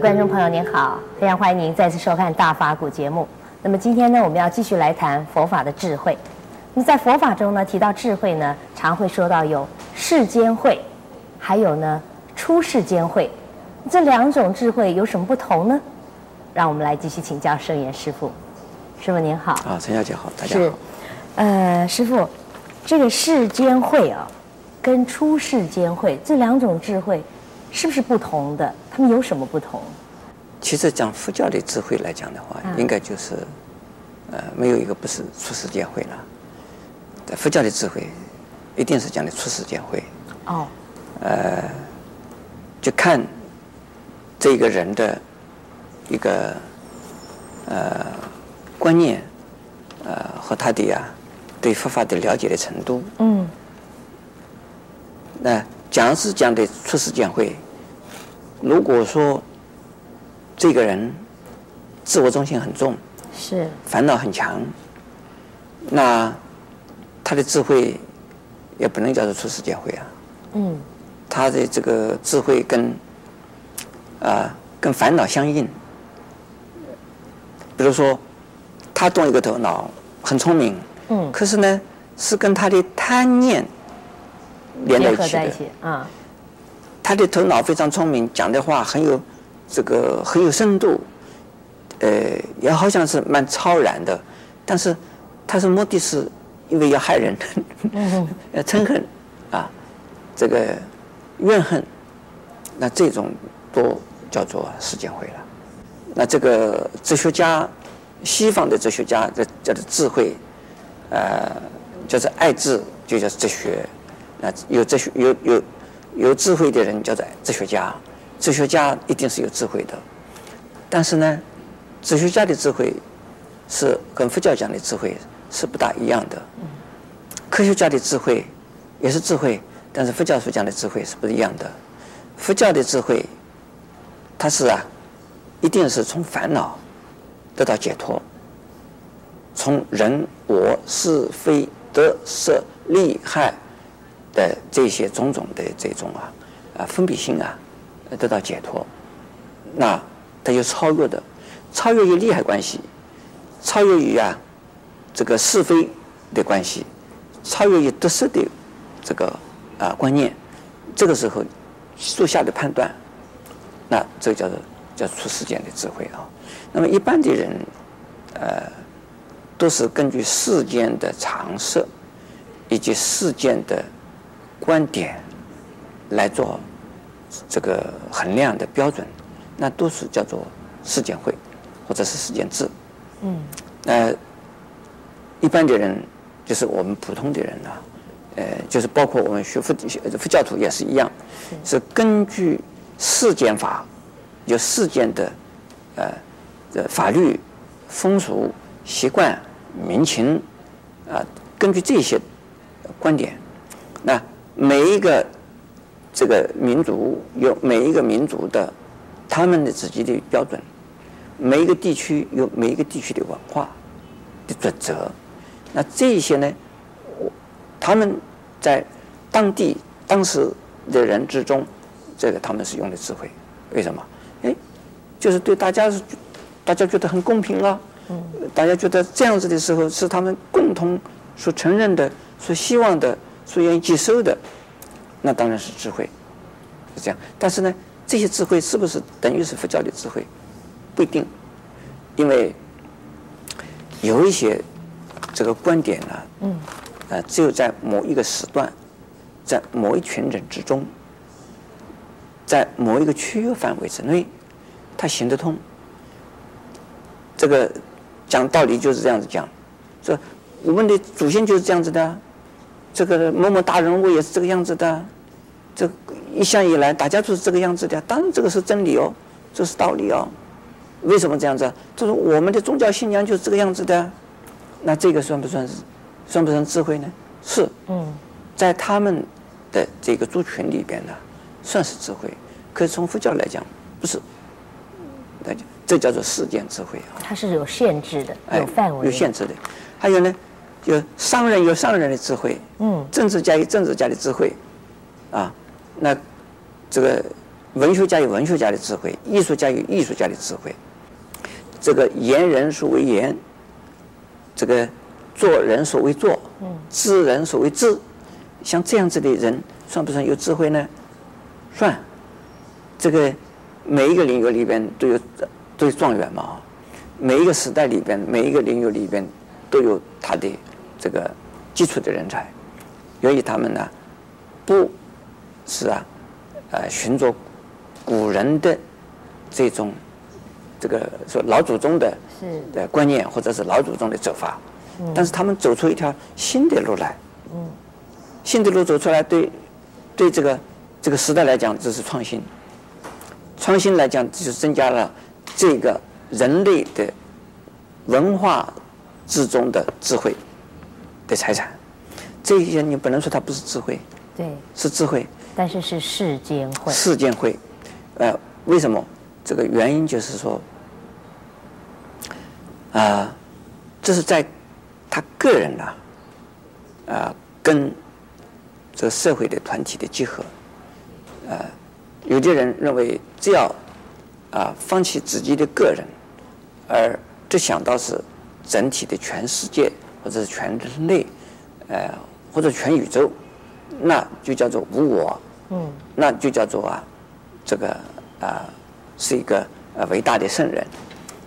观众朋友，您好，非常欢迎您再次收看《大法古》节目。那么今天呢，我们要继续来谈佛法的智慧。那么在佛法中呢，提到智慧呢，常会说到有世间慧，还有呢出世间慧。这两种智慧有什么不同呢？让我们来继续请教圣严师傅。师傅您好。啊，陈小姐好，大家好。是，呃，师傅，这个世间慧啊，跟出世间慧这两种智慧，是不是不同的？他们有什么不同？其实讲佛教的智慧来讲的话，嗯、应该就是，呃，没有一个不是出世间会了。佛教的智慧，一定是讲的出世间会。哦。呃，就看这个人的一个呃观念，呃和他的呀对佛法的了解的程度。嗯。那讲是讲的出世间慧。如果说这个人自我中心很重，是烦恼很强，那他的智慧也不能叫做出世间慧啊。嗯，他的这个智慧跟啊、呃、跟烦恼相应。比如说，他动一个头脑很聪明，嗯，可是呢是跟他的贪念连在一起的啊。他的头脑非常聪明，讲的话很有这个很有深度，呃，也好像是蛮超然的，但是他是目的是因为要害人，要嗔恨啊，这个怨恨，那这种都叫做世间慧了。那这个哲学家，西方的哲学家的叫做智慧，呃，叫做爱智，就叫哲学，那有哲学有有。有智慧的人叫做哲学家，哲学家一定是有智慧的，但是呢，哲学家的智慧是跟佛教讲的智慧是不大一样的。科学家的智慧也是智慧，但是佛教所讲的智慧是不一样的。佛教的智慧，它是啊，一定是从烦恼得到解脱，从人我是非得失利害。的这些种种的这种啊啊分别心啊得到解脱，那它就超越的，超越于利害关系，超越于啊这个是非的关系，超越于得失的这个啊观念，这个时候做下的判断，那这叫做叫出世间的智慧啊。那么一般的人呃都是根据世间的常识以及世间的。观点来做这个衡量的标准，那都是叫做事件会，或者是事件制。嗯。呃，一般的人就是我们普通的人呢，呃，就是包括我们学佛佛教徒也是一样，是根据事件法，有事件的呃的法律、风俗、习惯、民情啊、呃，根据这些观点，那。每一个这个民族有每一个民族的他们的自己的标准，每一个地区有每一个地区的文化的准则。那这些呢，他们在当地当时的人之中，这个他们是用的智慧。为什么？哎，就是对大家是大家觉得很公平啊。嗯。大家觉得这样子的时候是他们共同所承认的、所希望的。所愿意接受的，那当然是智慧，是这样。但是呢，这些智慧是不是等于是佛教的智慧？不一定，因为有一些这个观点呢，嗯，呃，只有在某一个时段，在某一群人之中，在某一个区域范围之内，它行得通。这个讲道理就是这样子讲，说我们的祖先就是这样子的。这个某某大人物也是这个样子的，这一向以来大家都是这个样子的，当然这个是真理哦，这是道理哦。为什么这样子？就是我们的宗教信仰就是这个样子的，那这个算不算是，算不算智慧呢？是，嗯，在他们的这个族群里边呢，算是智慧。可是从佛教来讲，不是，那这叫做世间智慧啊。它是有限制的，有范围，有限制的。还有呢？就商人有商人的智慧，嗯，政治家有政治家的智慧，啊，那这个文学家有文学家的智慧，艺术家有艺术家的智慧。这个言人所谓言，这个做人所谓做，知人所谓知，像这样子的人算不算有智慧呢？算。这个每一个领域里边都有都有状元嘛，每一个时代里边每一个领域里边都有他的这个基础的人才，由于他们呢，不是啊，呃，寻着古人的这种这个说老祖宗的的观念或者是老祖宗的走法，但是他们走出一条新的路来，新的路走出来对对这个这个时代来讲这是创新。创新来讲，就是增加了这个人类的文化之中的智慧的财产。这些你不能说它不是智慧，对，是智慧，但是是世间慧。世间慧，呃，为什么？这个原因就是说，啊、呃，这是在他个人呢、啊，啊、呃，跟这个社会的团体的结合，呃。有的人认为，只要啊放弃自己的个人，而只想到是整体的全世界，或者是全人类，呃，或者全宇宙，那就叫做无我。嗯。那就叫做啊，这个啊是一个呃伟大的圣人。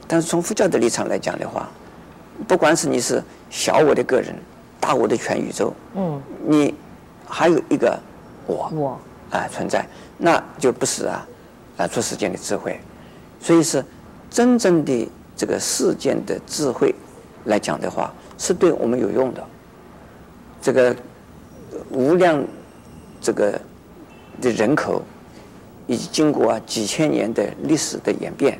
但是从佛教的立场来讲的话，不管是你是小我的个人，大我的全宇宙，嗯，你还有一个我。我。啊，存在，那就不是啊，啊，出世间的智慧，所以是真正的这个世间的智慧来讲的话，是对我们有用的。这个无量这个的人口，以及经过啊几千年的历史的演变，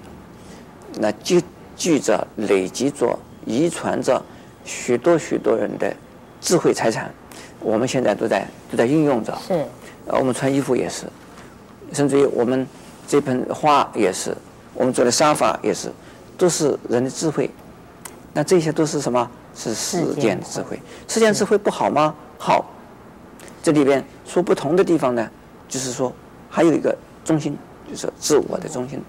那积聚着、累积着、遗传着许多许多人的智慧财产，我们现在都在都在运用着。是。呃，我们穿衣服也是，甚至于我们这盆花也是，我们坐的沙发也是，都是人的智慧。那这些都是什么？是世间智慧。世间智慧不好吗？好。这里边说不同的地方呢，就是说还有一个中心，就是自我的中心，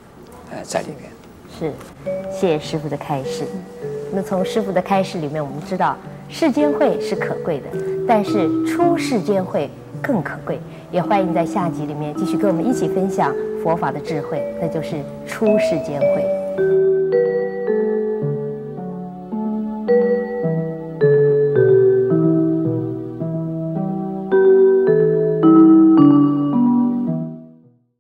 呃，在里边。是，谢谢师傅的开示。那从师傅的开示里面，我们知道世间慧是可贵的，但是出世间慧更可贵。也欢迎在下集里面继续跟我们一起分享佛法的智慧，那就是出世间慧。